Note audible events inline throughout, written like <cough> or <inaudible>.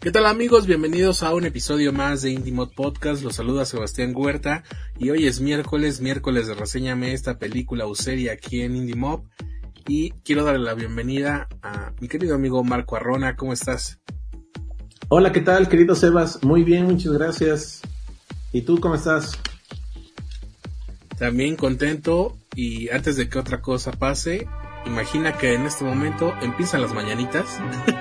¿Qué tal amigos? Bienvenidos a un episodio más de Indie Podcast. Los saluda Sebastián Huerta y hoy es miércoles, miércoles de reseñame esta película o serie aquí en Indie y quiero darle la bienvenida a mi querido amigo Marco Arrona. ¿Cómo estás? Hola, ¿qué tal, querido Sebas? Muy bien, muchas gracias. ¿Y tú cómo estás? También contento y antes de que otra cosa pase, Imagina que en este momento empiezan las mañanitas. <laughs>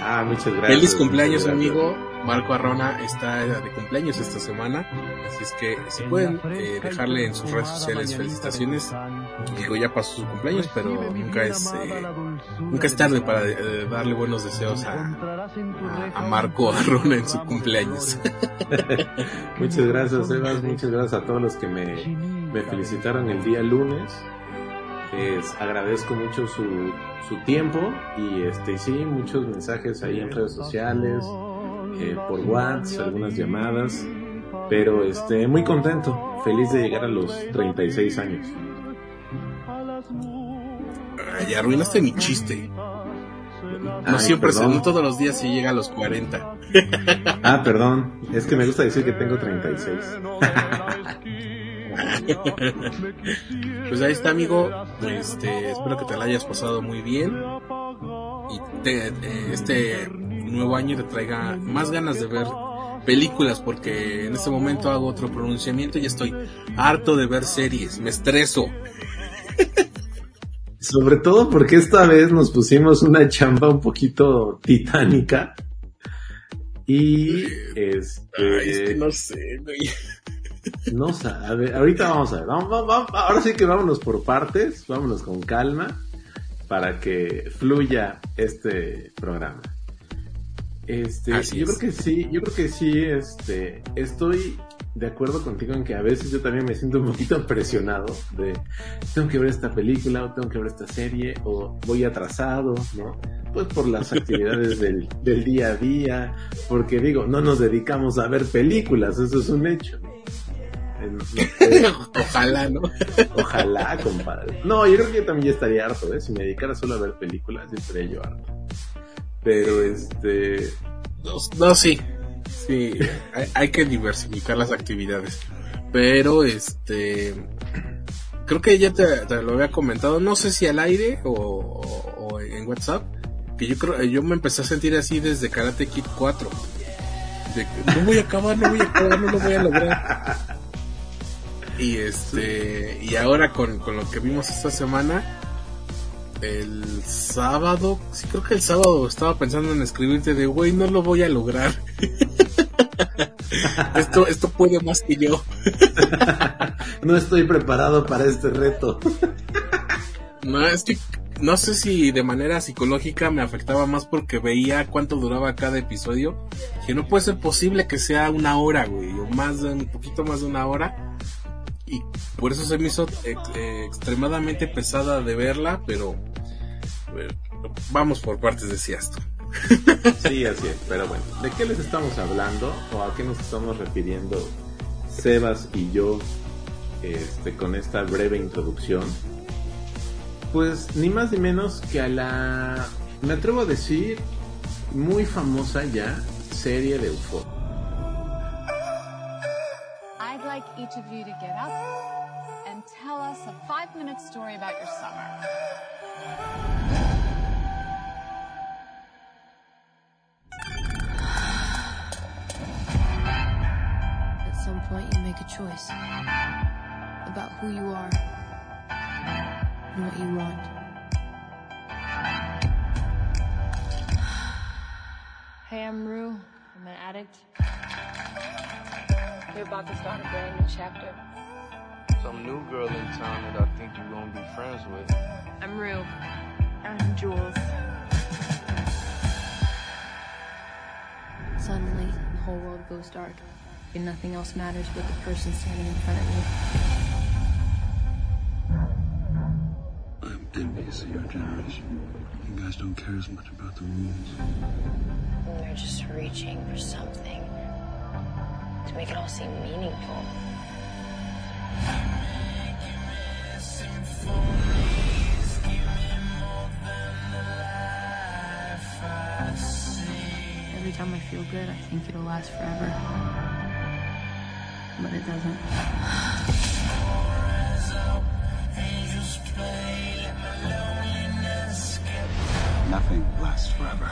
ah, muchas gracias. Feliz cumpleaños, amigo. Marco Arrona está de cumpleaños esta semana. Así es que si pueden eh, dejarle en sus redes sociales felicitaciones. Digo, ya pasó su cumpleaños, pero nunca es, eh, nunca es tarde para eh, darle buenos deseos a, a, Marco Arrona en su cumpleaños. <laughs> muchas gracias, Evas. Muchas gracias a todos los que me, me felicitaron el día lunes agradezco mucho su, su tiempo y este sí, muchos mensajes ahí en redes sociales, eh, por WhatsApp, algunas llamadas, pero este muy contento, feliz de llegar a los 36 años. Ay, arruinaste mi chiste. No siempre, no todos los días se llega a los 40. ah, perdón, es que me gusta decir que tengo 36. <laughs> <laughs> pues ahí está, amigo. Este, espero que te la hayas pasado muy bien. Y este nuevo año te traiga más ganas de ver películas porque en este momento hago otro pronunciamiento y estoy harto de ver series, me estreso. <laughs> Sobre todo porque esta vez nos pusimos una chamba un poquito titánica. Y este. no sé, no sabe. Ahorita vamos a ver. ahora sí que vámonos por partes. Vámonos con calma. Para que fluya este programa. Este, yo creo que sí, yo creo que sí, este, estoy de acuerdo contigo en que a veces yo también me siento un poquito presionado de tengo que ver esta película o tengo que ver esta serie o voy atrasado, ¿no? Pues por las actividades del, del día a día, porque digo, no nos dedicamos a ver películas, eso es un hecho. <laughs> Ojalá, ¿no? Ojalá, compadre. No, yo creo que yo también estaría harto, ¿eh? Si me dedicara solo a ver películas, yo estaría yo harto. Pero este. No, sí. Sí, <laughs> hay, que diversificar las actividades. Pero este. Creo que ya te, lo había comentado, no sé si al aire o, en WhatsApp, que yo creo, yo me empecé a sentir así desde Karate Kid 4. De que no voy a acabar, no voy a acabar, no lo voy a lograr. <laughs> Y este, y ahora con, lo que vimos esta semana, el sábado, sí creo que el sábado estaba pensando en escribirte de, güey, no lo voy a lograr. <laughs> esto, esto puede más que yo. <laughs> no estoy preparado para este reto. no, es que no sé si de manera psicológica me afectaba más porque veía cuánto duraba cada episodio. Que no puede ser posible que sea una hora, güey, o más de un poquito más de una hora y por eso se me hizo eh, extremadamente pesada de verla, pero vamos por partes, decía esto. <laughs> Sí, así es, pero bueno, ¿de qué les estamos hablando o a qué nos estamos refiriendo Sebas y yo este, con esta breve introducción? Pues ni más ni menos que a la, me atrevo a decir, muy famosa ya serie de UFO. Like each of you to get up and tell us a five minute story about your summer. At some point, you make a choice about who you are and what you want. Hey, I'm Rue. I'm an addict. You're about to start a brand new chapter. Some new girl in town that I think you're gonna be friends with. I'm Rue. I'm Jules. Suddenly, the whole world goes dark, and nothing else matters but the person standing in front of you. of your generation. You guys don't care as much about the rules. They're just reaching for something to make it all seem meaningful. Every time I feel good, I think it'll last forever. But it doesn't. Nothing lasts forever.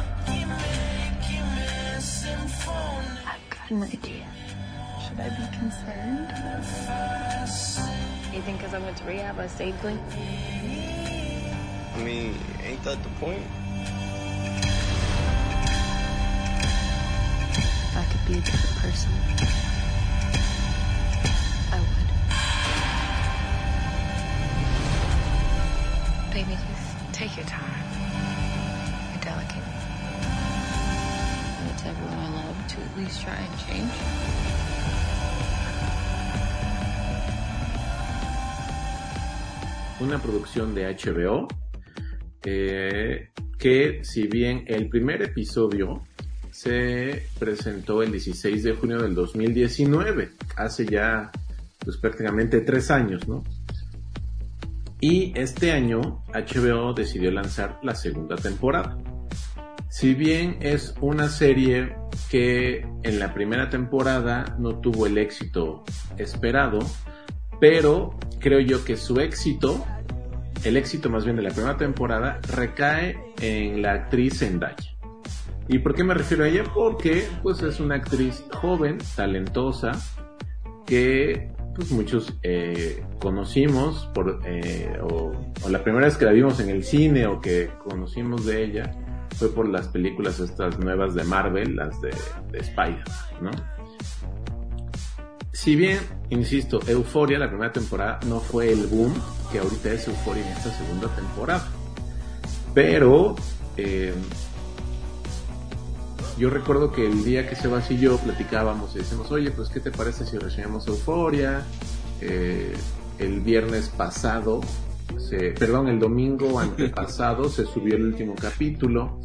I've got an idea. Should I be concerned? You think because I went to rehab, I stayed clean? I mean, ain't that the point? If I could be a different person, I would. Baby, just take your time. You're delicate. It's everyone I love to at least try and change. Una producción de HBO eh, que si bien el primer episodio se presentó el 16 de junio del 2019, hace ya pues prácticamente tres años, ¿no? Y este año HBO decidió lanzar la segunda temporada. Si bien es una serie que en la primera temporada no tuvo el éxito esperado, pero creo yo que su éxito, el éxito más bien de la primera temporada, recae en la actriz Zendaya. ¿Y por qué me refiero a ella? Porque pues es una actriz joven, talentosa, que pues muchos eh, conocimos por, eh, o, la primera vez que la vimos en el cine o que conocimos de ella fue por las películas estas nuevas de Marvel, las de, de Spider, ¿no? Si bien, insisto, Euforia, la primera temporada, no fue el boom que ahorita es Euforia en esta segunda temporada. Pero eh, yo recuerdo que el día que Sebas y yo platicábamos y decimos, oye, pues ¿qué te parece si reseñamos Euforia? Eh, el viernes pasado, se, perdón, el domingo antepasado se subió el último capítulo.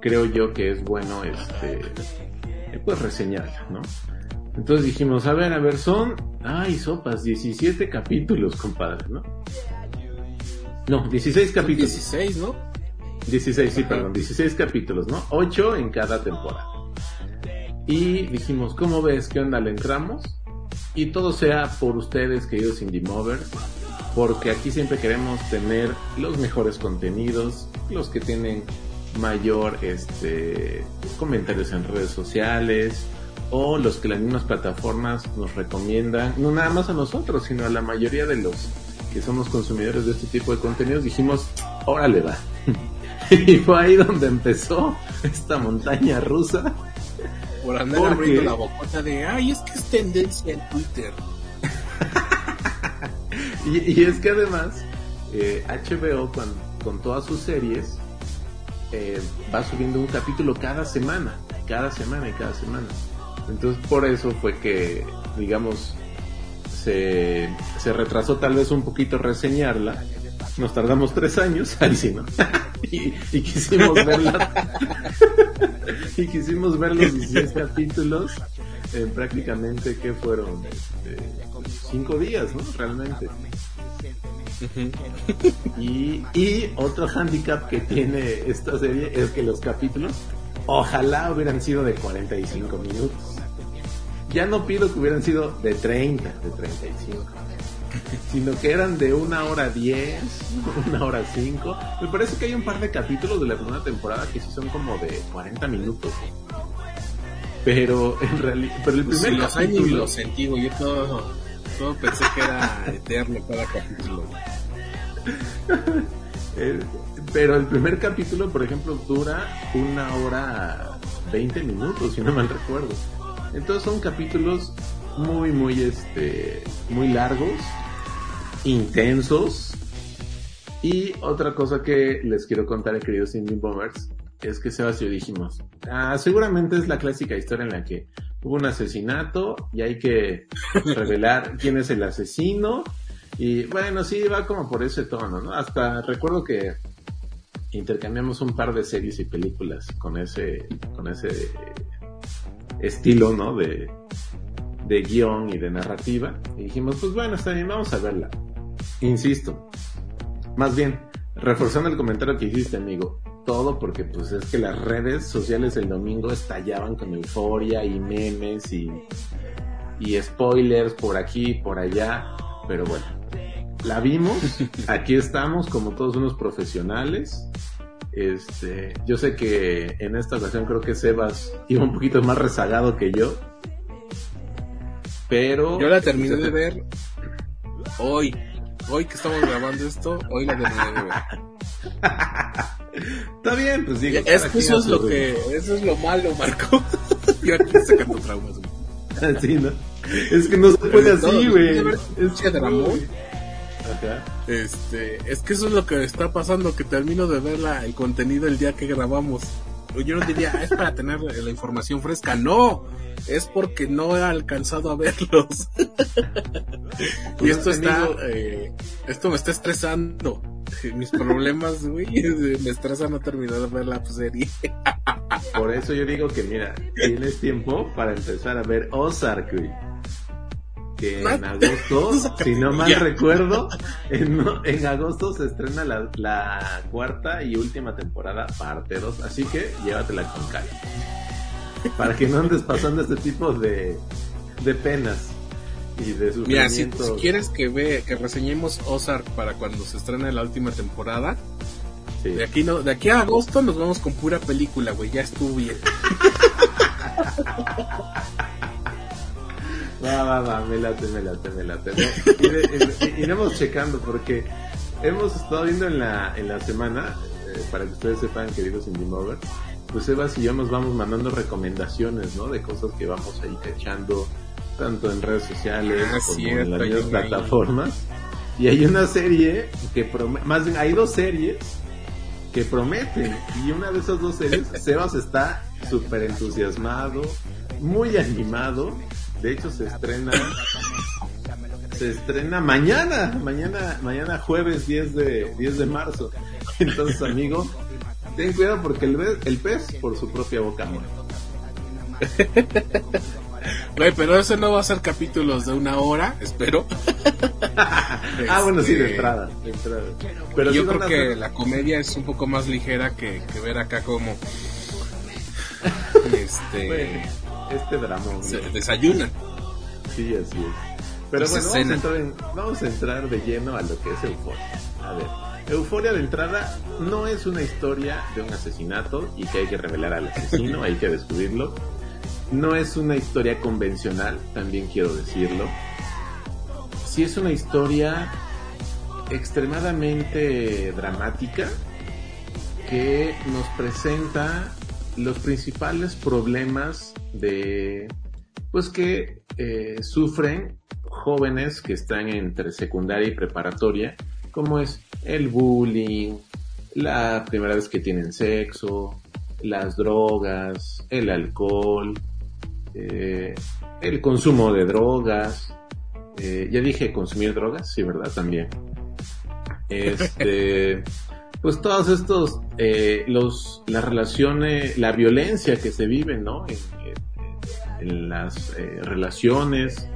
Creo yo que es bueno este pues reseñarla, ¿no? Entonces dijimos, a ver, a ver, son, ay, sopas, 17 capítulos, compadre, ¿no? No, 16 capítulos. 16, ¿no? 16, sí, perdón, 16 capítulos, ¿no? 8 en cada temporada. Y dijimos, ¿cómo ves? ¿Qué onda? ¿Le entramos? Y todo sea por ustedes, queridos Indie Movers, porque aquí siempre queremos tener los mejores contenidos, los que tienen mayor este comentarios en redes sociales o los que las mismas plataformas nos recomiendan, no nada más a nosotros, sino a la mayoría de los que somos consumidores de este tipo de contenidos, dijimos, órale va. <laughs> y fue ahí donde empezó esta montaña rusa. Por andar Porque... abriendo la bocota de, ay, es que es tendencia en Twitter. <laughs> y, y, es que además, eh, HBO con, con, todas sus series eh, va subiendo un capítulo cada semana, cada semana y cada semana. Entonces por eso fue que, digamos, se, se retrasó tal vez un poquito reseñarla. Nos tardamos tres años, <laughs> ahí sí, ¿no? <laughs> y, y, quisimos verla. <laughs> y quisimos ver los 16 capítulos en prácticamente que fueron este, cinco días, ¿no? Realmente. y, y otro handicap que tiene esta serie es que los capítulos ojalá hubieran sido de 45 minutos. Ya no pido que hubieran sido de 30, de 35, <laughs> sino que eran de una hora 10, <laughs> una hora 5. Me parece que hay un par de capítulos de la primera temporada que sí son como de 40 minutos. Pero en realidad, pero el primer sí, los capítulo... años los sentí, yo todo, todo pensé que era eterno cada capítulo. <laughs> pero el primer capítulo, por ejemplo, dura una hora 20 minutos, si no mal recuerdo. Entonces son capítulos muy, muy, este, muy largos, intensos. Y otra cosa que les quiero contar, queridos Indie Bombers, es que Sebas y yo dijimos, ah, seguramente es la clásica historia en la que hubo un asesinato y hay que <laughs> revelar quién es el asesino Y bueno, sí, va como por ese tono, ¿no? Hasta recuerdo que intercambiamos un par de series y películas con ese, con ese estilo, ¿no? De, de guion y de narrativa. Y dijimos, pues bueno, está bien, vamos a verla. Insisto, más bien, reforzando el comentario que hiciste, amigo, todo porque pues es que las redes sociales el domingo estallaban con euforia y memes y, y spoilers por aquí, por allá, pero bueno, la vimos, <laughs> aquí estamos como todos unos profesionales. Este, yo sé que en esta ocasión creo que Sebas iba un poquito más rezagado que yo. Pero yo la terminé de ver hoy. Hoy que estamos grabando esto, hoy la terminé de ver. <laughs> Está bien, pues digo. Es que eso es lo que, eso es lo malo, Marco. <laughs> yo aquí sacando traumas, güey. <laughs> Así, ¿no? Es que no se puede así, güey. Es que este, es que eso es lo que está pasando, que termino de ver la, el contenido el día que grabamos. Yo no diría, es para tener la información fresca. No, es porque no he alcanzado a verlos. <laughs> y esto está, eh, esto me está estresando. Mis problemas, güey, <laughs> me estresan no terminar de ver la serie. Por eso yo digo que, mira, tienes tiempo para empezar a ver Ozark, güey que en agosto, <laughs> si no mal recuerdo, en, agosto se estrena la, cuarta y última temporada, parte 2, así que llévatela con calma. Para que no andes pasando este tipo de, de penas y de. Mira, si, quieres que ve, que reseñemos Ozark para cuando se estrene la última temporada, de aquí no, de aquí a agosto nos vamos con pura película, güey, ya estuvo bien. <laughs> Va, va, va, me late, me late, me late. iremos checando porque hemos estado viendo en la, en la semana, eh, para que ustedes sepan, queridos Indie Mover, pues Sebas y yo nos vamos mandando recomendaciones, ¿no? De cosas que vamos ahí echando, tanto en redes sociales ah, como en las mismas plataformas. Y hay una serie que promete, más bien hay dos series que prometen. Y una de esas dos series, Sebas está súper entusiasmado, muy animado de hecho, se estrena. Se estrena mañana, mañana, mañana jueves 10 de, 10 de marzo. Entonces, amigo, ten cuidado porque el, el pez por su propia boca Güey, pero ese no va a ser capítulos de una hora, espero. <laughs> ah, bueno, sí, de este, entrada. Pero yo creo que la comedia es un poco más ligera que, ver acá como. <laughs> Este este drama. Se desayuna. Sí, así es. Pero bueno, vamos a, entrar vamos a, entrar de lleno a lo que es Euforia. A ver, Euforia de entrada no es una historia de un asesinato y que hay que revelar al asesino, hay que descubrirlo. No es una historia convencional, también quiero decirlo. Sí es una historia extremadamente dramática que nos presenta los principales problemas de pues que eh, sufren jóvenes que están entre secundaria y preparatoria, como es el bullying, la primera vez que tienen sexo, las drogas, el alcohol, eh, el consumo de drogas. Eh, ya dije consumir drogas, sí, ¿verdad? También. Este, <laughs> pues todos estos, eh, los, las relaciones, la violencia que se vive, ¿no? En, las eh, relaciones,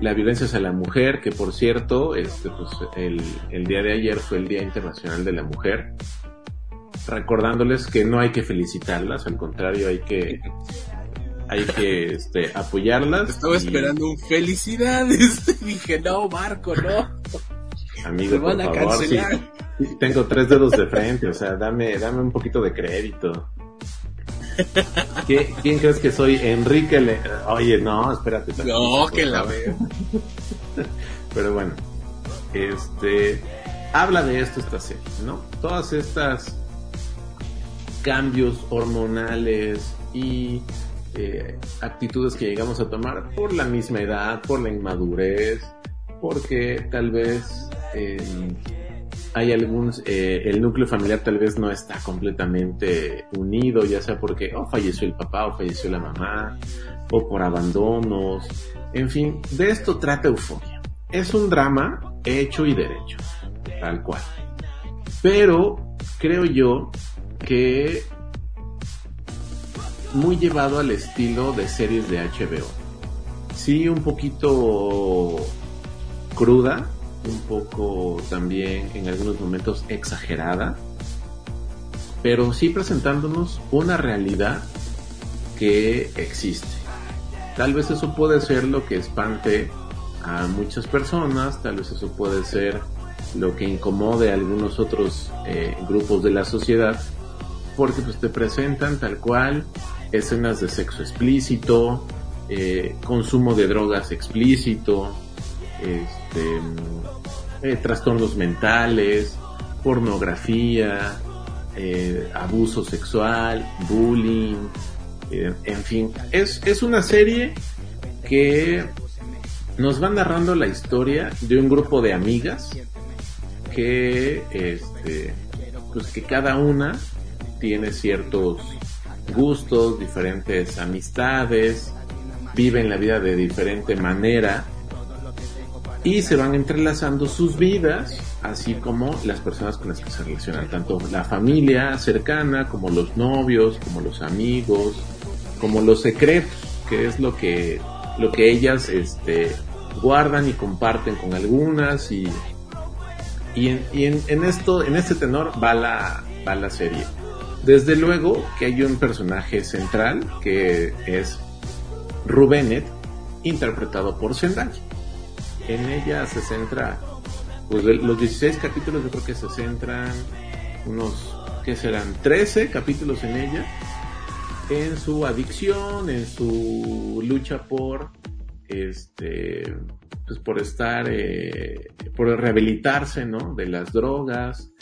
la violencia hacia la mujer, que por cierto, este, pues el, el día de ayer fue el Día Internacional de la Mujer, recordándoles que no hay que felicitarlas, al contrario, hay que hay que este, apoyarlas. Estaba esperando un felicidades. <laughs> Dije, no, Marco, no. Amigo, por favor, tengo tres dedos de frente, o sea, dame, dame un poquito de crédito. ¿Quién crees que soy? Enrique Le... Oye, no, espérate. No, que la veo. <laughs> Pero bueno, este habla de esto esta serie, ¿no? Todas estas cambios hormonales y eh, actitudes que llegamos a tomar por la misma edad, por la inmadurez, porque tal vez eh, hay algún, eh, el núcleo familiar tal vez no está completamente unido, ya sea porque o falleció el papá o falleció la mamá, o por abandonos, en fin, de esto trata Euforia. es un drama hecho y derecho, tal cual. Pero creo yo que muy llevado al estilo de series de HBO. Sí, un poquito cruda, un poco también en algunos momentos exagerada, pero sí presentándonos una realidad que existe. Tal vez eso puede ser lo que espante a muchas personas, tal vez eso puede ser lo que incomode a algunos otros eh, grupos de la sociedad, porque pues te presentan tal cual escenas de sexo explícito, eh, consumo de drogas explícito, este, eh, trastornos mentales, pornografía, abuso sexual, bullying, en fin, es, es una serie que nos va narrando la historia de un grupo de amigas que, este, pues que cada una tiene ciertos gustos, diferentes amistades, viven la vida de diferente manera y se van entrelazando sus vidas, así como las personas con las que se relacionan, tanto la familia cercana, como los novios, como los amigos, como los secretos, que es lo que, lo que ellas este, guardan y comparten con algunas y, y, en, en, esto, en este tenor va la, va la serie. Desde luego que hay un personaje central que es Rubenet, interpretado por Zendaya. En ella se centra, pues los 16 capítulos yo creo que se centran unos, que serán? 13 capítulos en ella, en su adicción, en su lucha por, este, pues por estar, eh, por rehabilitarse, ¿no? De las drogas,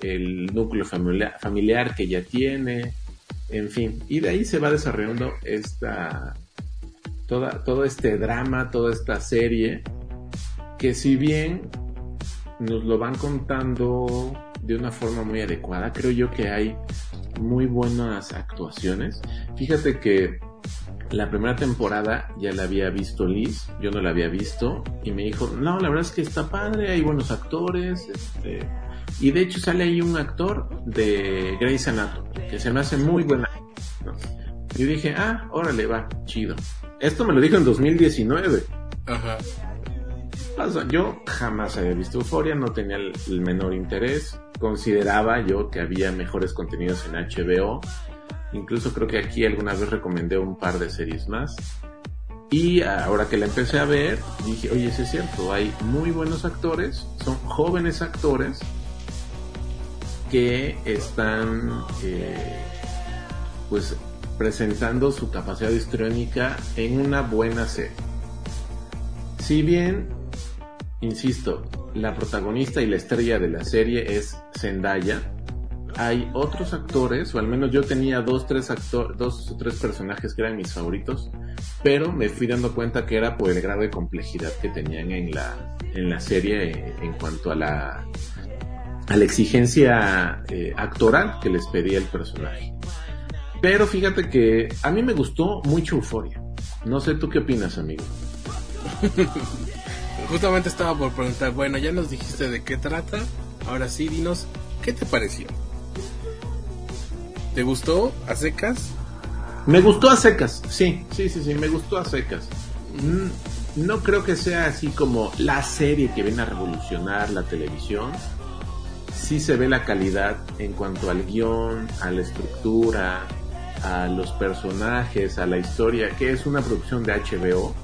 el núcleo familiar, familiar que ya tiene, en fin, y de ahí se va desarrollando esta, toda, todo este drama, toda esta serie, que si bien nos lo van contando de una forma muy adecuada, creo yo que hay muy buenas actuaciones. Fíjate que la primera temporada ya la había visto Liz, yo no la había visto, y me dijo, no, la verdad es que está padre, hay buenos actores, este, y de hecho sale ahí un actor de Grey's Anatomy, que se me hace muy buena. Y dije, ah, órale, va, chido. Esto me lo dijo en 2019. Ajá. Yo jamás había visto Euforia, no tenía el, menor interés. Consideraba yo que había mejores contenidos en HBO. Incluso creo que aquí alguna vez recomendé un par de series más. Y ahora que la empecé a ver, dije, oye, es cierto, hay muy buenos actores, son jóvenes actores que están eh, pues presentando su capacidad histriónica en una buena serie. Si bien, insisto, la protagonista y la estrella de la serie es Zendaya, hay otros actores, o al menos yo tenía dos, tres dos o tres personajes que eran mis favoritos, pero me fui dando cuenta que era por el grado de complejidad que tenían en la, en la serie en cuanto a la a la exigencia eh, actoral que les pedía el personaje. Pero fíjate que a mí me gustó mucho Euforia. No sé tú qué opinas, amigo. <laughs> Justamente estaba por preguntar, bueno, ya nos dijiste de qué trata. Ahora sí, dinos, ¿qué te pareció? ¿Te gustó a secas? Me gustó a secas, sí, sí, sí, sí, me gustó a secas. Mm, no creo que sea así como la serie que viene a revolucionar la televisión, sí se ve la calidad en cuanto al guion, a la estructura, a los personajes, a la historia, que es una producción de HBO.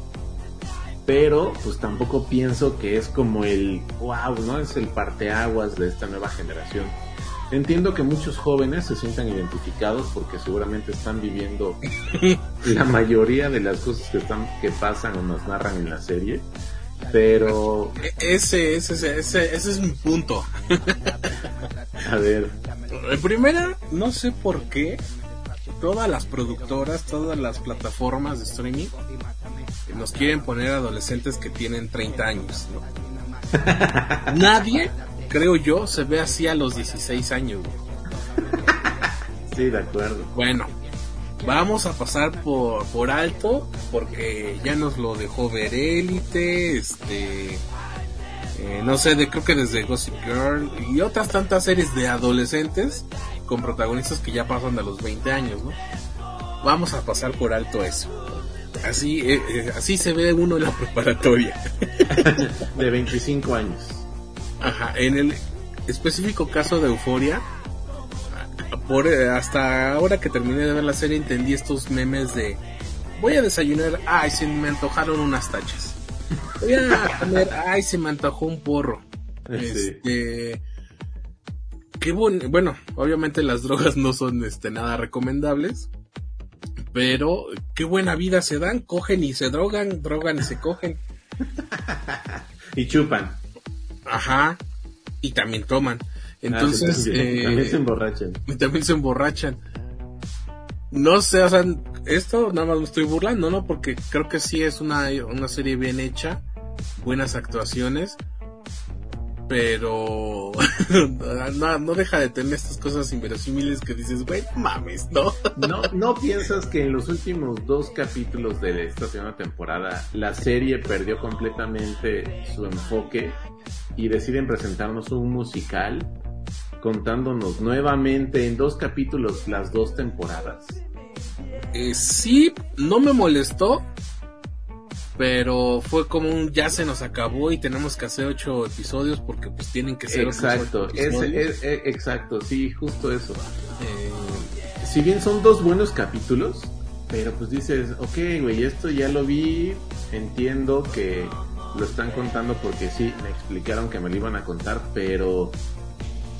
Pero pues tampoco pienso que es como el wow, ¿no? Es el parteaguas de esta nueva generación. Entiendo que muchos jóvenes se sientan identificados porque seguramente están viviendo <laughs> la mayoría de las cosas que están que pasan o nos narran en la serie pero. Ese, ese, ese, ese es mi punto. A ver. Primera, no sé por qué todas las productoras, todas las plataformas de streaming nos quieren poner adolescentes que tienen 30 años. <laughs> Nadie, creo yo, se ve así a los 16 años. Sí, de acuerdo. Bueno, vamos a pasar por, por alto porque ya nos lo dejó ver élite, este eh, no sé, de, creo que desde Gossip Girl y otras tantas series de adolescentes con protagonistas que ya pasan de los 20 años, ¿no? Vamos a pasar por alto eso. Así, eh, eh, así se ve uno en la <laughs> preparatoria. <laughs> de 25 años. Ajá, en el específico caso de Euforia, por, eh, hasta ahora que terminé de ver la serie entendí estos memes de voy a desayunar, ay, se me antojaron unas tachas. Voy a comer, ay, se me antojó un porro. <laughs> Este, qué bon bueno, obviamente las drogas no son este nada recomendables, pero qué buena vida se dan, cogen y se drogan, drogan y se cogen. y chupan. Ajá, y también toman. Entonces, Ah, eh, también se emborrachan. y <laughs> también se emborrachan. No sé, o sea, esto nada más me estoy burlando, ¿no? Porque creo que sí es una, una serie bien hecha, buenas actuaciones, pero <laughs> no, no deja de tener estas cosas inverosímiles que dices, güey, mames, ¿no? <laughs> ¿No, ¿No piensas que en los últimos dos capítulos de esta segunda temporada la serie perdió completamente su enfoque y deciden presentarnos un musical contándonos nuevamente en dos capítulos las dos temporadas? Eh, sí, no me molestó, pero fue como un ya se nos acabó y tenemos que hacer ocho episodios porque pues tienen que ser Exacto, ocho es, es- exacto, sí, justo eso. Eh, Si bien son dos buenos capítulos, pero pues dices, ok, güey, esto ya lo vi, entiendo que lo están contando porque sí, me explicaron que me lo iban a contar, pero...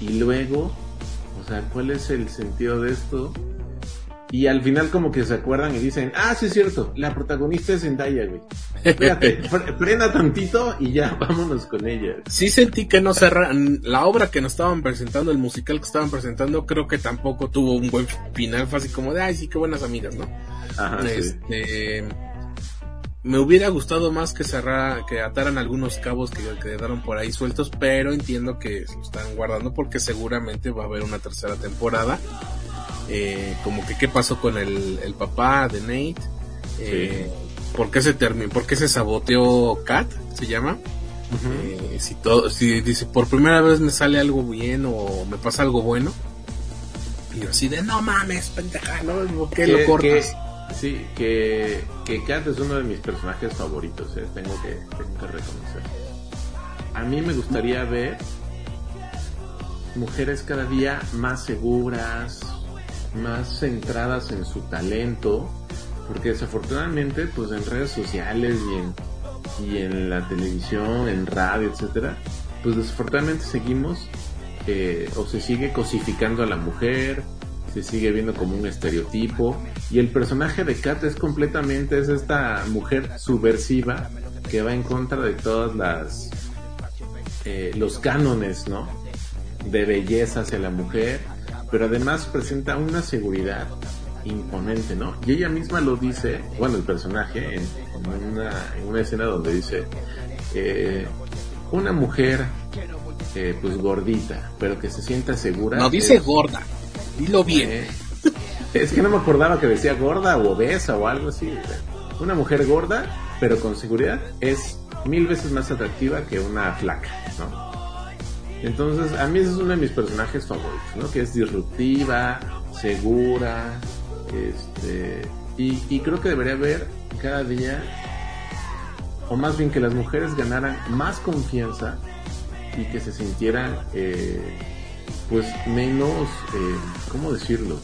Y luego, o sea, ¿cuál es el sentido de esto? Y al final como que se acuerdan y dicen, ah, sí es cierto, la protagonista es Zendaya, güey. Espérate, <laughs> fre- frena tantito y ya, <laughs> vámonos con ella. sí sentí que no cerraron la obra que nos estaban presentando, el musical que estaban presentando, creo que tampoco tuvo un buen final, fue así como de, ay, sí, qué buenas amigas, ¿no? Ajá, sí. Me hubiera gustado más que cerrar, que ataran algunos cabos que quedaron por ahí sueltos, pero entiendo que se lo están guardando porque seguramente va a haber una tercera temporada. Eh, como que qué pasó con el, el papá de Nate, eh, por qué se terminó, por qué se saboteó Kat, se llama. Eh, si todo, si dice por primera vez me sale algo bien o me pasa algo bueno. Y yo así de no mames, pendeja, ¿no? ¿Por qué lo cortas? que- sí, que, que Kat es uno de mis personajes favoritos, eh, tengo, que, tengo que reconocer. A mí me gustaría ver mujeres cada día más seguras, más centradas en su talento, porque desafortunadamente, pues en redes sociales y en, y en la televisión, en radio, etcétera, pues desafortunadamente seguimos eh, o se sigue cosificando a la mujer, se sigue viendo como un estereotipo y el personaje de Kat es completamente es esta mujer subversiva que va en contra de todas las eh, los cánones, ¿no? De belleza hacia la mujer, pero además presenta una seguridad imponente, ¿no? Y ella misma lo dice, bueno, el personaje en, una, en una escena donde dice eh, una mujer eh, pues gordita, pero que se sienta segura. No dice es- gorda, dilo bien. eh, es que no me acordaba que decía gorda o obesa o algo así. Una mujer gorda, pero con seguridad, es mil veces más atractiva que una flaca, ¿no? Entonces, a mí ese es uno de mis personajes favoritos, ¿no? Que es disruptiva, segura, este, y, creo que debería haber cada día, o más bien que las mujeres ganaran más confianza y que se sintieran, eh, pues menos, eh, ¿cómo decirlo?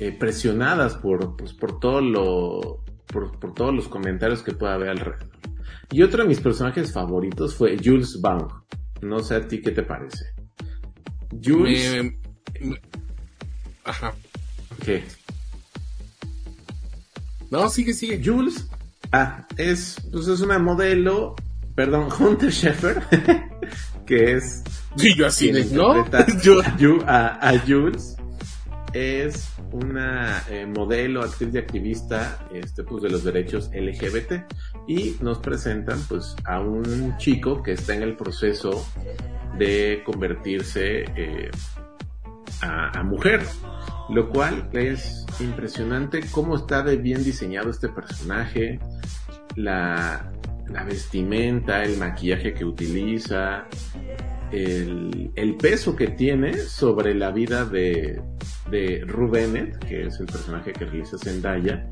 Eh, presionadas por, pues, por todo lo, por, por todos los comentarios que pueda haber alrededor. Y otro de mis personajes favoritos fue Jules Baum. No sé a ti qué te parece. Jules, Me- me- ajá. ¿qué? No, sigue, sigue. Jules, ah, es, pues es una modelo, perdón, <laughs> Hunter Sheffer, <laughs> que es Y yo así ¿no? <laughs> Yo- a, Ju- a- a Jules es una eh, modelo, actriz y activista este, pues, de los derechos LGBT y nos presentan pues a un chico que está en el proceso de convertirse eh, a, a mujer, lo cual es impresionante cómo está de bien diseñado este personaje, la la vestimenta, el maquillaje que utiliza, el, peso que tiene sobre la vida de, de Rue Bennett, que es el personaje que realiza Zendaya,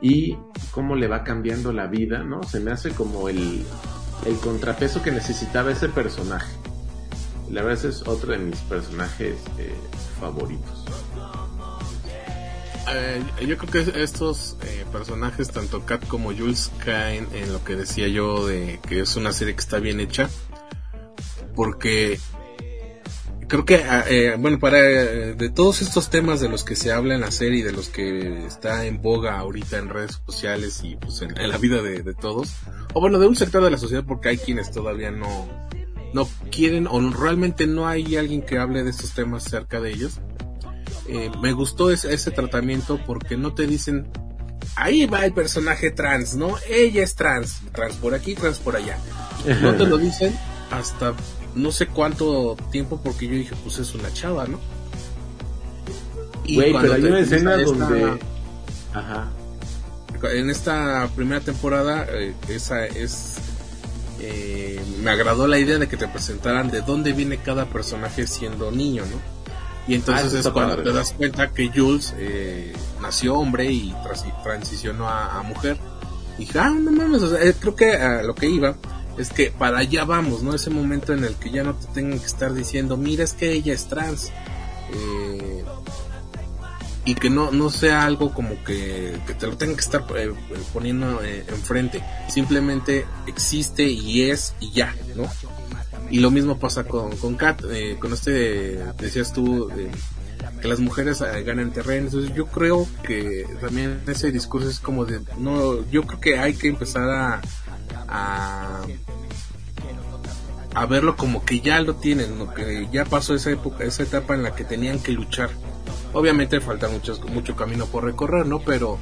y cómo le va cambiando la vida, ¿no? Se me hace como el, el contrapeso que necesitaba ese personaje. La verdad es otro de mis personajes eh, favoritos. Eh, yo creo que estos eh, personajes, tanto Kat como Jules, caen en lo que decía yo de que es una serie que está bien hecha. Porque creo que, ah, eh, bueno, para de todos estos temas de los que se habla en la serie y de los que está en boga ahorita en redes sociales y pues en, en la vida de, de, todos, o bueno, de un sector de la sociedad, porque hay quienes todavía no, no quieren o realmente no hay alguien que hable de estos temas cerca de ellos. Eh, me gustó ese, ese tratamiento porque no te dicen ahí va el personaje trans, ¿no? Ella es trans, trans por aquí, trans por allá. No te lo <laughs> dicen hasta no sé cuánto tiempo porque yo dije, pues es una chava, ¿no? Güey, pero hay una escena donde... Ajá. En esta primera temporada, eh, esa es... Eh, me agradó la idea de que te presentaran de dónde viene cada personaje siendo niño, ¿no? Y entonces ah, es cuando padre, te das cuenta que Jules eh, nació hombre y transicionó a, a, mujer. Y dije, ah, no mames, o sea, eh, creo que a lo que iba es que para allá vamos, ¿no? Ese momento en el que ya no te tengan que estar diciendo, mira, es que ella es trans. Eh, y que no, no sea algo como que, que te lo tengan que estar eh, poniendo eh, enfrente. Simplemente existe y es y ya, ¿no? Y lo mismo pasa con, con Kat, eh, con este, decías tú, que las mujeres ganan terreno. Entonces yo creo que también ese discurso es como de, no, yo creo que hay que empezar a, a, a verlo como que ya lo tienen, lo que ya pasó esa época, esa etapa en la que tenían que luchar. Obviamente falta mucho, mucho camino por recorrer, ¿no? Pero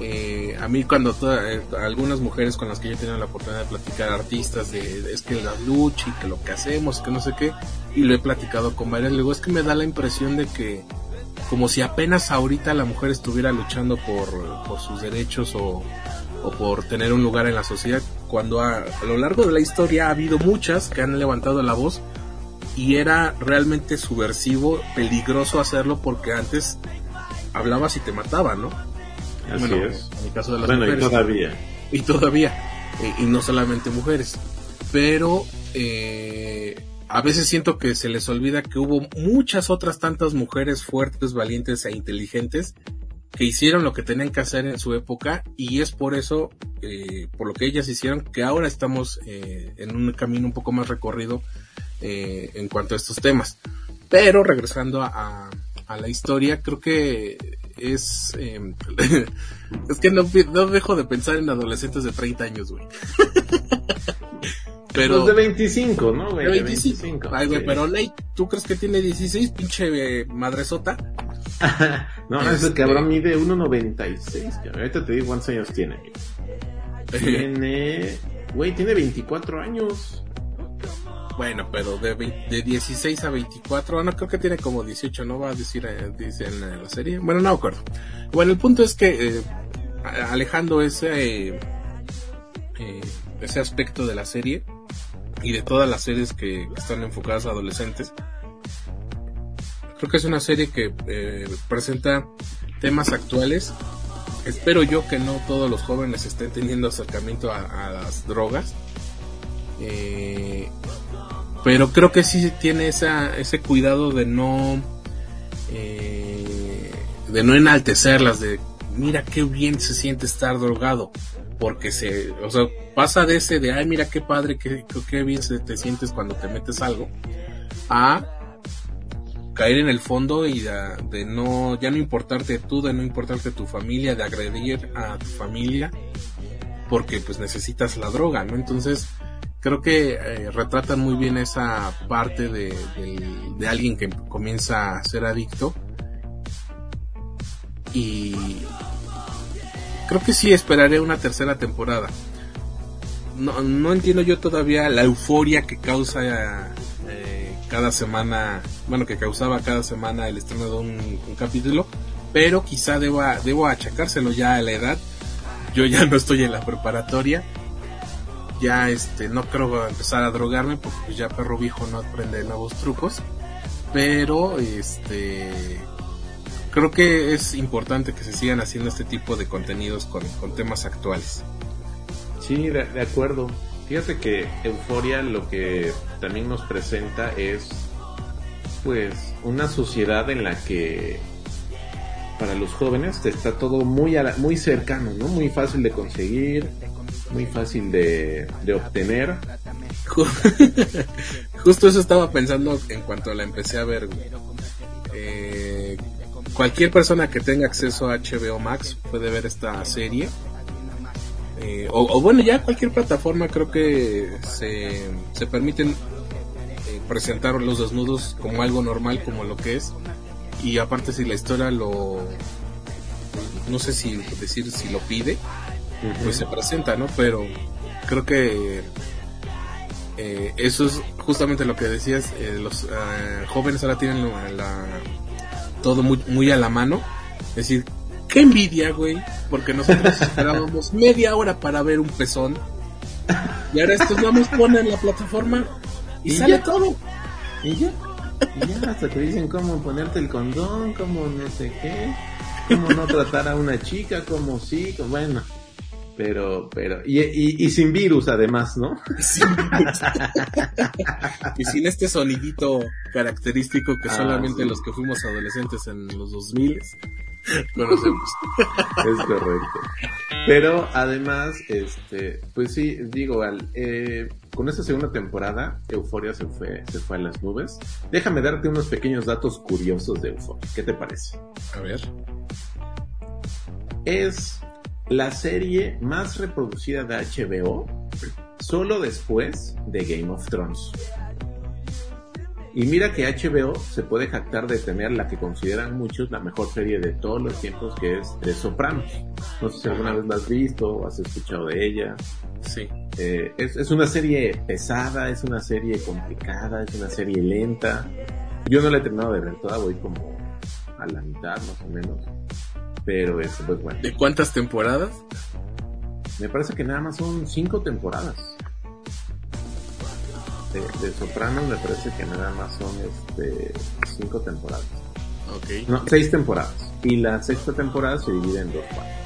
eh, a mí cuando toda, eh, algunas mujeres con las que yo he tenido la oportunidad de platicar, artistas, de, de, es que la lucha y que lo que hacemos, que no sé qué, y lo he platicado con varias, luego es que me da la impresión de que como si apenas ahorita la mujer estuviera luchando por, por sus derechos o, o por tener un lugar en la sociedad, cuando a, a, lo largo de la historia ha habido muchas que han levantado la voz y era realmente subversivo, peligroso hacerlo porque antes hablabas y te mataban, ¿no? Así bueno, es. En el caso de las bueno, mujeres. y todavía. Y todavía. Y, y no solamente mujeres. Pero eh, a veces siento que se les olvida que hubo muchas otras tantas mujeres fuertes, valientes e inteligentes que hicieron lo que tenían que hacer en su época y es por eso, eh, por lo que ellas hicieron, que ahora estamos eh, en un camino un poco más recorrido eh, en cuanto a estos temas. Pero regresando a, a, a la historia, creo que es... Eh, <laughs> es que no, no, dejo de pensar en adolescentes de 30 años, güey. <laughs> pero... Los de 25, ¿no, güey? De 25. 25 Ay, güey, sí. pero Ley, ¿tú crees que tiene 16, pinche eh, madresota? <laughs> no, este... ese cabrón mide 1.96. Ahorita te digo cuántos años tiene. Tiene... Güey, tiene 24 años. Bueno, pero de, 20, de 16 a 24, bueno, creo que tiene como 18, ¿no? Va a decir eh, dice en la serie. Bueno, no acuerdo. Bueno, el punto es que eh, alejando ese, eh, ese aspecto de la serie y de todas las series que están enfocadas a adolescentes, creo que es una serie que eh, presenta temas actuales. Espero yo que no todos los jóvenes estén teniendo acercamiento a, las drogas. Eh, pero creo que sí tiene ese cuidado de no eh, de no enaltecerlas de mira qué bien se siente estar drogado porque se o sea pasa de ese de ay mira qué padre qué, qué bien se te sientes cuando te metes algo a caer en el fondo y de, de no ya no importarte tú de no importarte tu familia de agredir a tu familia porque pues necesitas la droga no entonces creo que eh, retratan muy bien esa parte de, de, alguien que comienza a ser adicto. Y creo que sí esperaré una tercera temporada. No, no entiendo yo todavía la euforia que causa eh, cada semana bueno que causaba cada semana el estreno de un, capítulo pero quizá deba, debo achacárselo ya a la edad. Yo ya <laughs> no estoy en la preparatoria. Ya este no creo empezar a drogarme porque pues, ya perro viejo no aprende nuevos trucos. Pero este creo que es importante que se sigan haciendo este tipo de contenidos con, con temas actuales. Sí, de acuerdo. Fíjate que Euforia lo que también nos presenta es pues una sociedad en la que para los jóvenes está todo muy muy cercano, ¿no? Muy fácil de conseguir, muy fácil de, de obtener. Ju- <laughs> Justo eso estaba pensando en cuanto la empecé a ver. Eh, cualquier persona que tenga acceso a HBO Max puede ver esta serie. Eh, o, o bueno, ya cualquier plataforma creo que se, se permiten eh, presentar los desnudos como algo normal, como lo que es. Y aparte si la historia lo... No sé si decir si lo pide, pues se presenta, ¿no? Pero creo que eh, eso es justamente lo que decías, los jóvenes ahora tienen la, la- todo muy, muy a la mano. Es decir, qué envidia, güey, porque nosotros esperábamos media hora para ver un pezón. Y ahora estos vamos ponen la plataforma y, Y sale ya. todo. Y ya, y ya hasta te dicen cómo ponerte el condón, cómo no sé qué, cómo no tratar a una chica, cómo sí, bueno. Pero, pero, y, y, y sin virus además, ¿no? y sin este sonidito característico que Ah, solamente sí. los que fuimos adolescentes en los 2000 <laughs> conocemos. Es correcto. Pero además, este, pues sí, digo, al, eh, con esta segunda temporada, Euforia se fue, se fue a las nubes. Déjame darte unos pequeños datos curiosos de Euforia. ¿Qué te parece? A ver. Es la serie más reproducida de HBO, solo después de Game of Thrones. Y mira que HBO se puede jactar de tener la que consideran muchos la mejor serie de todos los tiempos, que es The Sopranos. No sé si alguna vez la has visto o has escuchado de ella. Sí. Eh, es, es una serie pesada, es una serie complicada, es una serie lenta. Yo no la he terminado de ver toda, voy como a la mitad más o menos. Pero es pues bueno. ¿De cuántas temporadas? Me parece que nada más son cinco temporadas. De, de Sopranos me parece que nada más son este cinco temporadas. Ok. No, seis temporadas. Y la sexta temporada se divide en dos partes.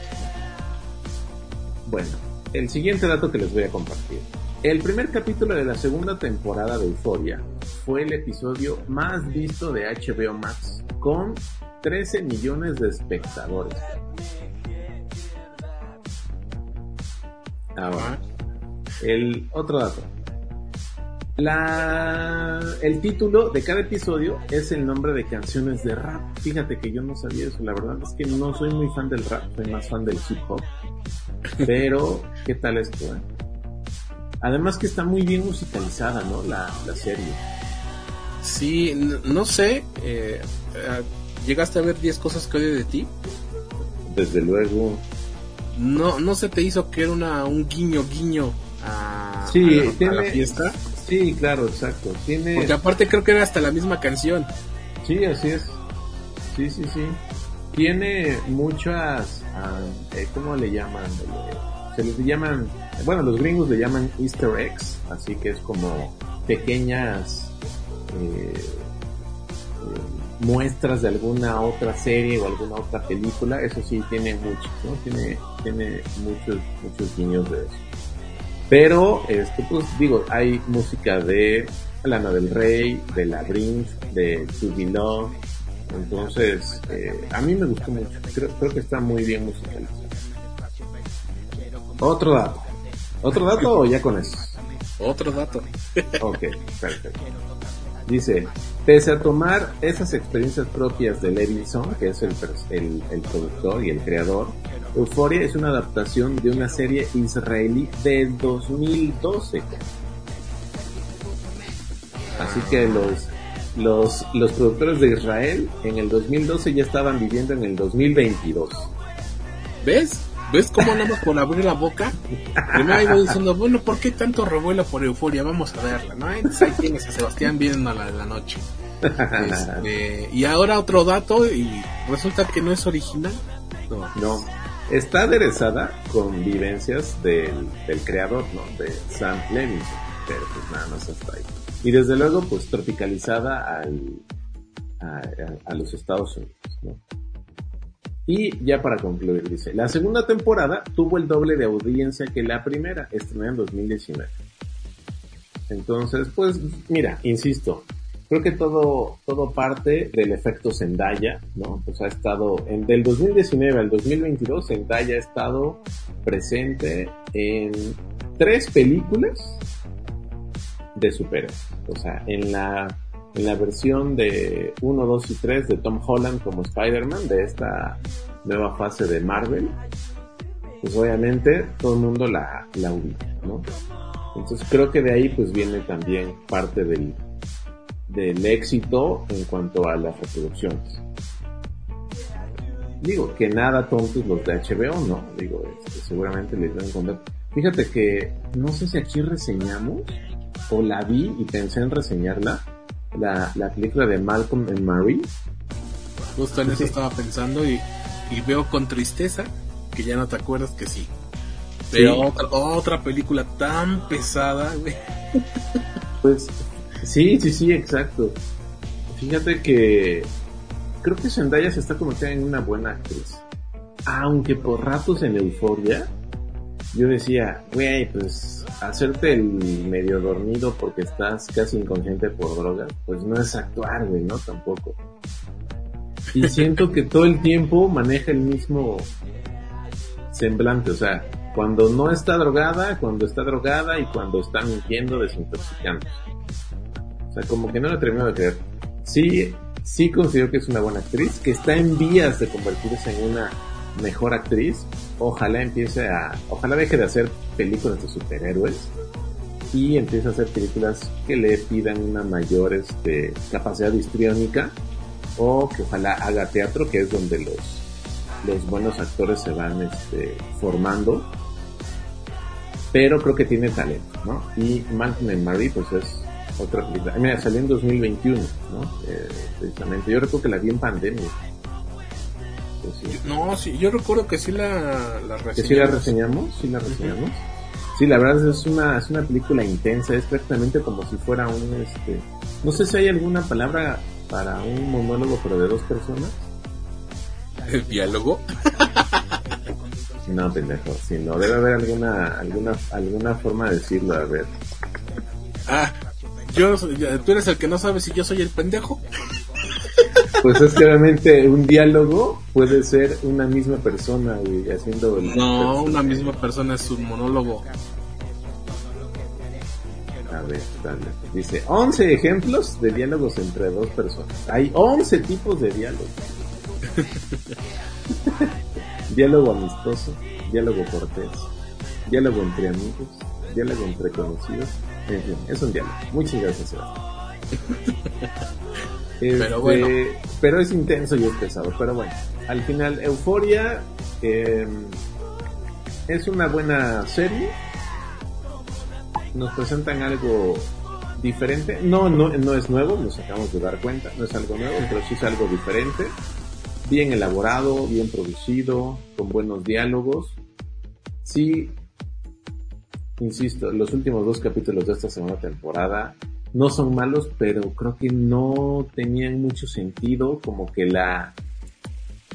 Bueno, el siguiente dato que les voy a compartir. El primer capítulo de la segunda temporada de Euforia fue el episodio más visto de HBO Max con 13 millones de espectadores. Ahora, el otro dato. La, el título de cada episodio es el nombre de canciones de rap. Fíjate que yo no sabía eso. La verdad es que no soy muy fan del rap, soy más fan del hip hop. Pero, ¿qué tal esto? eh? Además que está muy bien musicalizada, ¿no? La, la serie. Sí, no sé. eh, eh, ¿Llegaste a ver 10 cosas que odio de ti? Desde luego. No, no se te hizo que era una, un guiño guiño a, Sí, a la- a tiene- la fiesta. Sí, claro, exacto. Tiene. Porque aparte creo que era hasta la misma canción. Sí, así es. Sí, sí, sí. Tiene muchas, eh, ¿cómo le llaman? Se les llaman, bueno, los gringos le llaman Easter eggs, así que es como pequeñas eh, eh, muestras de alguna otra serie o alguna otra película. Eso sí, tiene muchos, ¿no? Tiene, tiene muchos, muchos guiños de eso. Pero, este, pues digo, hay música de Lana del Rey, de Labyrinth, de To Be Love. Entonces, eh, a mí me gustó mucho. Creo, creo que está muy bien musicalizado. Otro dato. ¿Otro dato o ya con eso? Otro dato. Ok, perfecto. Dice, pese a tomar esas experiencias propias de Levinson, que es el, el, productor y el creador, Euphoria es una adaptación de una serie israelí del 2012. Así que los, los, los productores de Israel en el 2012 ya estaban viviendo en el 2022. ¿Ves? ¿Ves cómo nada más por abrir la boca? Primero iba diciendo, bueno, ¿por qué tanto revuelo por euforia? Vamos a verla, ¿no? Entonces ahí a Sebastián viendo la de la noche. Este, y ahora otro dato, y resulta que no es original. No. Está aderezada con vivencias del, creador, ¿no? De Sam Levinson, pero pues nada más hasta ahí. Y desde luego, pues tropicalizada al, a, a- a los Estados Unidos, ¿no? Y ya para concluir, dice, la segunda temporada tuvo el doble de audiencia que la primera, estrenada en 2019. Entonces, pues, mira, insisto, creo que todo, todo parte del efecto Zendaya, ¿no? Pues ha estado, del 2019 al 2022, Zendaya ha estado presente en tres películas de superhéroes. O sea, en la, en la versión de 1, 2 y 3 de Tom Holland como Spider-Man, de esta nueva fase de Marvel, pues obviamente todo el mundo la, la ubica, ¿no? Entonces creo que de ahí pues viene también parte del, del éxito en cuanto a las reproducciones. Digo, que nada tontos los de HBO, ¿no? Digo, este, seguramente les van a encontrar. Fíjate que no sé si aquí reseñamos o la vi y pensé en reseñarla, la, la película de Malcolm and Marie. Justo en eso estaba pensando y, y veo con tristeza que ya no te acuerdas que sí. Pero Sí. otra, otra película tan pesada, güey. Pues sí, sí, sí, exacto. Fíjate que creo que Zendaya se está convirtiendo en una buena actriz. Aunque por ratos en euforia, yo decía, güey, pues hacerte el medio dormido porque estás casi inconsciente por drogas, pues no es actuar, güey, ¿no? Tampoco. Y <laughs> siento que todo el tiempo maneja el mismo semblante, o sea, cuando no está drogada, cuando está drogada y cuando está mintiendo, desintoxicando. O sea, como que no lo termino de creer. Sí, sí considero que es una buena actriz, que está en vías de convertirse en una mejor actriz. Ojalá empiece a, ojalá deje de hacer películas de superhéroes y empiece a hacer películas que le pidan una mayor este, capacidad histriónica o que ojalá haga teatro, que es donde los, los buenos actores se van este, formando. Pero creo que tiene talento, ¿no? Y Malcolm and Marie, pues es otra película. Mira, salió en 2021, ¿no? Eh, precisamente. Yo recuerdo que la vi en pandemia. Sí. No, sí, yo recuerdo que sí la, la ¿Que sí la reseñamos. reseñamos? ¿Sí la reseñamos? Sí, la verdad es una, es una película intensa, es prácticamente como si fuera un, este, no sé si hay alguna palabra para un monólogo pero de dos personas. El diálogo. No, pendejo, sí, no, debe haber alguna, alguna, alguna forma de decirlo, a ver. Ah, yo, tú eres el que no sabe si yo soy el pendejo. Pues es que obviamente un diálogo puede ser una misma persona, güey, haciendo. No, una misma persona es un monólogo. A ver, dale. Dice, 11 ejemplos de diálogos entre dos personas. Hay 11 tipos de diálogos. <laughs> diálogo amistoso, diálogo cortés, diálogo entre amigos, diálogo entre conocidos. En fin, es un diálogo. Muchas gracias, Sebastián. <laughs> Este, Pero bueno. pero es intenso y es pesado. Pero bueno, al final, Euforia eh, es una buena serie nos presentan algo diferente. No, no, no es nuevo, nos acabamos de dar cuenta, no es algo nuevo, pero sí es algo diferente. Bien elaborado, bien producido, con buenos diálogos. Sí, insisto, los últimos dos capítulos de esta segunda temporada no son malos, pero creo que no tenían mucho sentido, como que la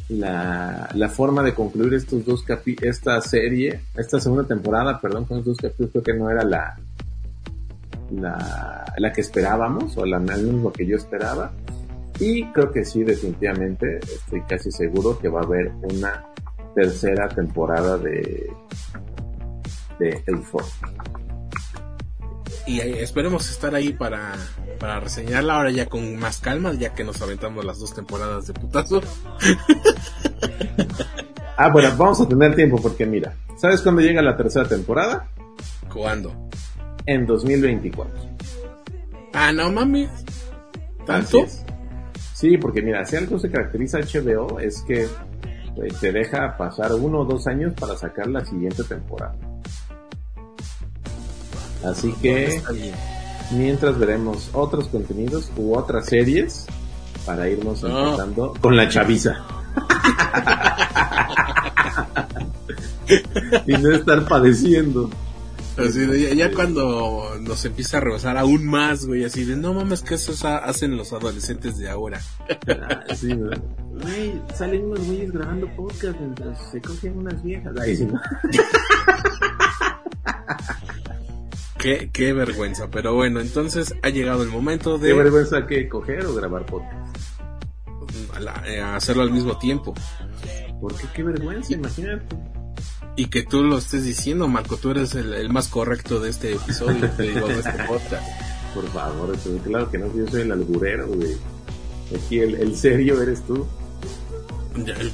la, la forma de concluir estos dos capi esta serie, esta segunda temporada, perdón, con estos dos capítulos creo que no era la la, la que esperábamos o la lo que yo esperaba y creo que sí definitivamente estoy casi seguro que va a haber una tercera temporada de de Euphoria. Y ahí- esperemos estar ahí para, para reseñarla ahora ya con más calma, ya que nos aventamos las dos temporadas de putazo. Ah, bueno, vamos a tener tiempo porque mira, ¿sabes cuándo llega la tercera temporada? ¿Cuándo? En 2024. Ah, no mames. ¿Tanto? Sí, porque mira, si algo se caracteriza a HBO es que eh, te deja pasar uno o dos años para sacar la siguiente temporada. Así que mientras veremos otros contenidos u otras series para irnos No. empezando con la chaviza. <laughs> y no estar padeciendo. Así de, ya, ya cuando nos empieza a rebasar aún más, güey, así de, no mames, que eso hacen los adolescentes de ahora. Ah, sí. Güey, salen unos güeyes grabando podcast mientras se cogen unas viejas. Ay, sí, ¿no? <laughs> Qué, qué vergüenza, pero bueno, entonces ha llegado el momento ¿Qué de vergüenza que coger o grabar podcast? la- eh, hacerlo al mismo tiempo. ¿Por qué? Qué vergüenza, imagínate. Y que tú lo estés diciendo, Marco, tú eres el, el más correcto de este episodio, te digo, de este podcast. <laughs> Por favor, claro que no, yo soy el alburero, güey. Aquí el, el serio eres tú.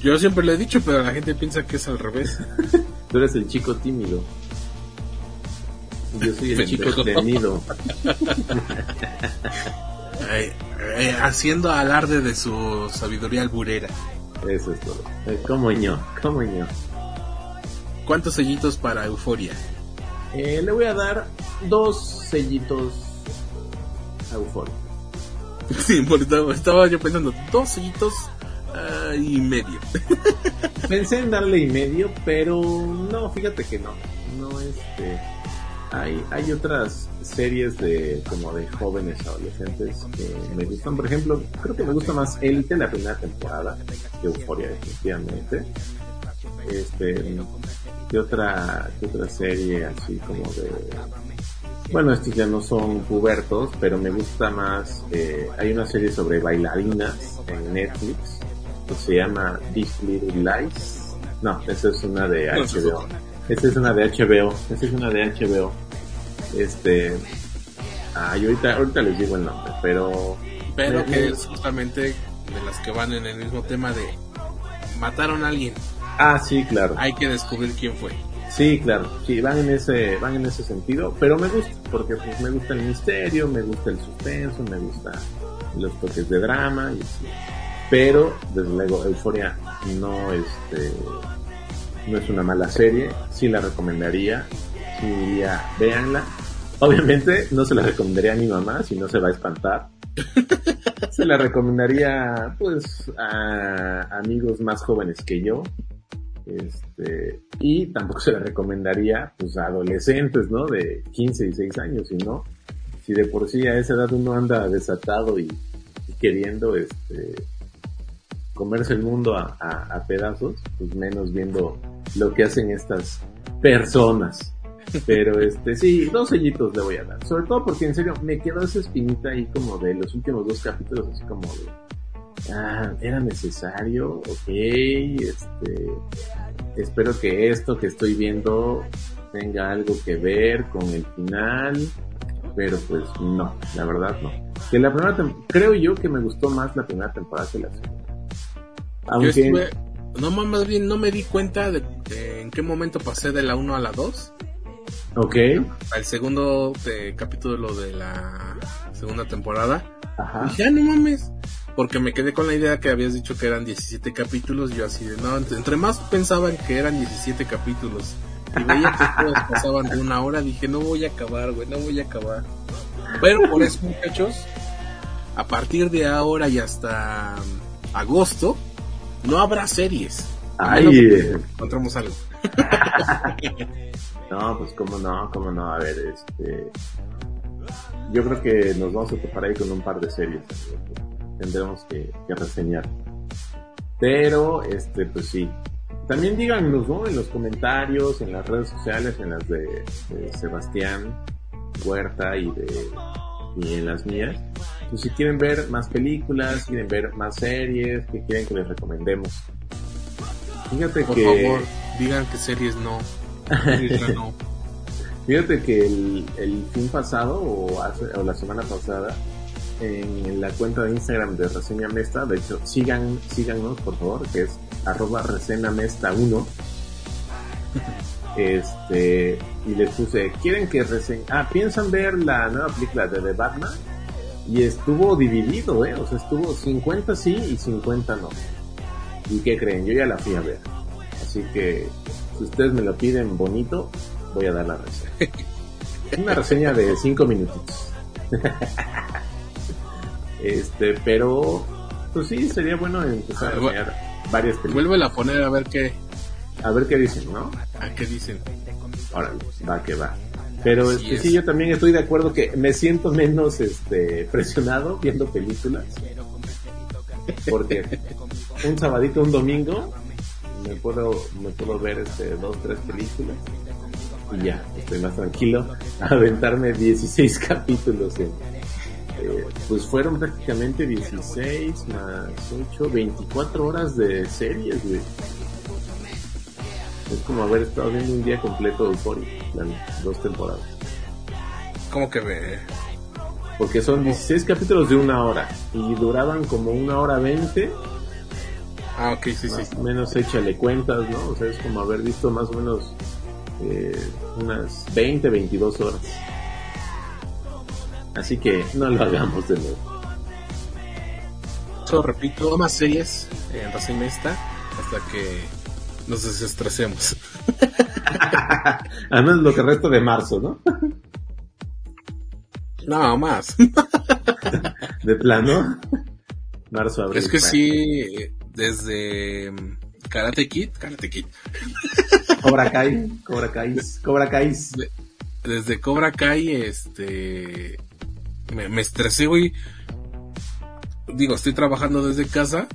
Yo siempre lo he dicho, pero la gente piensa que es al revés. <laughs> Tú eres el chico tímido. Yo soy el chico temido. Eh, <laughs> eh, haciendo alarde de su sabiduría alburera. Eso es todo. Eh, ¿Cómo ño? ¿Cómo ño? ¿Cuántos sellitos para Euforia? Eh, le voy a dar dos sellitos a Euphoria. <laughs> Sí, porque estaba, estaba yo pensando, dos sellitos ah, y medio. Pensé en darle y medio, pero no, fíjate que no. No, este. Hay, hay otras series de como de jóvenes adolescentes que me gustan. Por ejemplo, creo que me gusta más Elite la primera temporada que Euphoria, definitivamente. Este, ¿qué otra, qué otra serie así como de. Bueno, estos ya no son pubertos, pero me gusta más. eh, hay una serie sobre bailarinas en Netflix que se llama These Little Lies. No, esa es una de HBO. Esta es una de HBO. Esta es una de HBO. Este. Yo ahorita, ahorita les digo el nombre, pero. Pero Me- que me- es justamente de las que van en el mismo tema de mataron a alguien, Ah, sí, claro. hay que descubrir quién fue. Sí, claro, sí, van en ese, van en ese sentido, pero me gusta, porque pues me gusta el misterio, me gusta el suspenso, me gusta los toques de drama y así. Pero, desde luego, Euforia no este no es una mala serie, sí la recomendaría, sí diría, véanla. Obviamente no se la recomendaría a mi mamá, si no se va a espantar. <laughs> se la recomendaría pues a amigos más jóvenes que yo, este, y tampoco se la recomendaría pues a adolescentes, ¿no? De 15 y 6 años, si no, si de por sí a esa edad uno anda desatado y, y queriendo este comerse el mundo a, a- a pedazos, pues menos viendo lo que hacen estas personas. Pero este, sí, dos sellitos le voy a dar. Sobre todo porque en serio me quedó esa espinita ahí como de los últimos dos capítulos, así como de, ah, era necesario, ok, este, espero que esto que estoy viendo tenga algo que ver con el final, pero pues no, la verdad no. Que la primera creo yo que me gustó más la primera temporada que la segunda. Yo Aunque, estuve, no más bien no me di cuenta de, de en qué momento pasé de la 1 a la 2, ok, al segundo de- capítulo de la segunda temporada. ajá, Y ya no mames. Porque me quedé con la idea que habías dicho que eran 17 capítulos. Yo así de no, entre, entre más pensaban que eran 17 capítulos y veía que todos <laughs> pasaban de una hora, dije no voy a acabar, güey, no voy a acabar. Pero por eso, muchachos, a partir de ahora y hasta agosto, no habrá series. Ay, que eh. encontramos algo. <laughs> No, pues cómo no, cómo no, a ver, este... Yo creo que nos vamos a topar ahí con un par de series tendremos que, que reseñar. Pero, este, pues sí. También díganos, ¿no? En los comentarios, en las redes sociales, en las de, de Sebastián Huerta y de y en las mías. Pues si quieren ver más películas, quieren ver más series, que quieren que les recomendemos. Fíjate Por que... favor, digan que series no. Series ya no. <laughs> Fíjate que el, el fin pasado o, hace, o la semana pasada en la cuenta de Instagram de Reseña Mesta, de hecho sigan, síganos por favor, que es arroba mesta 1 <laughs> este y les puse, ¿quieren que reseñe? Ah, piensan ver la nueva película de The Batman y estuvo dividido, eh, o sea, estuvo 50 sí y 50 no. ¿Y qué creen? Yo ya la fui a ver. Así que si ustedes me lo piden bonito, voy a dar la reseña. Es <laughs> una reseña de 5 minutitos. <laughs> este, pero pues sí, sería bueno empezar a Ah, bu- reseñar varias películas. Vuélvela a poner a ver qué. a ver qué dicen, ¿no? ¿A qué dicen? Ahora, va que va. Pero Así este, es. sí, yo también estoy de acuerdo que me siento menos este, presionado viendo películas. Porque un sabadito, un domingo, me puedo, me puedo ver este, dos, tres películas. Y ya, estoy más tranquilo. A <laughs> aventarme 16 <laughs> capítulos. En, eh, pues fueron prácticamente 16 más 8, 24 horas de series, güey. Es como haber estado viendo un día completo de Euphoria, las dos temporadas. ¿Cómo que ve? Porque son 16 capítulos de una hora y duraban como una hora 20, Ah, ok, sí, sí. o menos échale cuentas, ¿no? O sea, es como haber visto más o menos eh, unas 20, 22 horas. Así que no lo hagamos de nuevo. Eso repito, más series en reseña esta hasta que nos desestresemos. <laughs> Además lo que resta de marzo, ¿no? <laughs> No, más. De plano. Marzo, abril. es que sí, desde mm, Karate Kid, Karate Kid, <laughs> Cobra Kai, Cobra Kai, Cobra Kai. desde Cobra Kai, este, me, me estresé, güey. Digo, estoy trabajando desde casa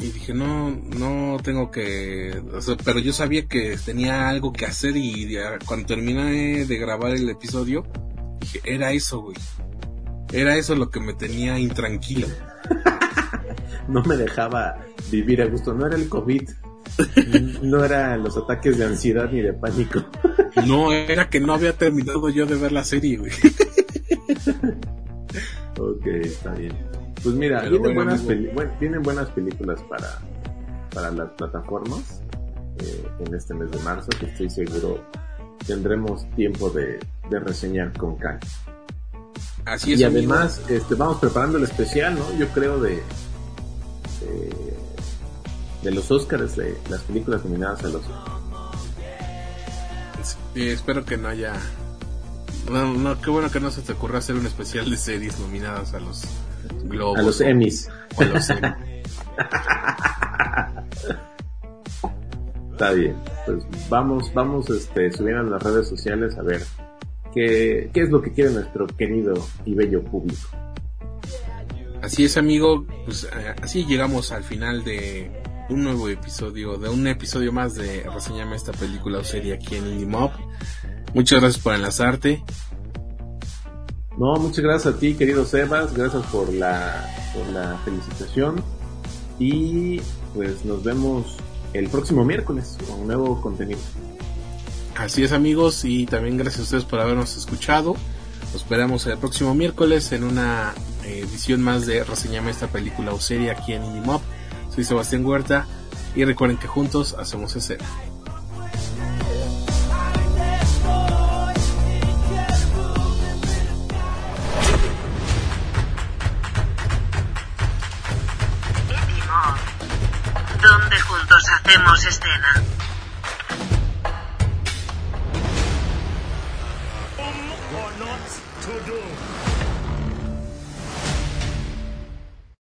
y dije, no, no tengo que, o sea, pero yo sabía que tenía algo que hacer y cuando terminé de grabar el episodio, dije, era eso, güey. Era eso lo que me tenía intranquilo. <laughs> no me dejaba vivir a gusto. No era el COVID. No eran los ataques de ansiedad ni de pánico. <laughs> No, era que no había terminado yo de ver la serie, güey. <laughs> Ok, está bien. Pues mira, Pero bueno, buenas peli- películas para, para las plataformas eh, en este mes de marzo, que estoy seguro tendremos tiempo de, de reseñar con calma. Así es. Y amigo. además, este, vamos preparando el especial, ¿no? Yo creo de, de, de los Oscars, de las películas nominadas a los Sí, espero que no haya. No, no, qué bueno que no se te ocurra hacer un especial de series nominadas a los Globos. a los Emmys. o los. <laughs> Está bien. Pues vamos, vamos este, subiendo a las redes sociales a ver qué, qué es lo que quiere nuestro querido y bello público. Así es, amigo. Pues eh, así llegamos al final de un nuevo episodio, de un episodio más de Reseñame esta película o serie aquí en Indie Mob. Muchas gracias por enlazarte. No, muchas gracias a ti, querido Sebas. Gracias por la, por la felicitación. Y pues nos vemos el próximo miércoles con nuevo contenido. Así es, amigos, y también gracias a ustedes por habernos escuchado. Nos esperamos el próximo miércoles en una eh, edición más de Reseñame esta película o serie aquí en Indie Mob. Soy Sebastián Huerta y recuerden que juntos hacemos escena. Hacemos escena.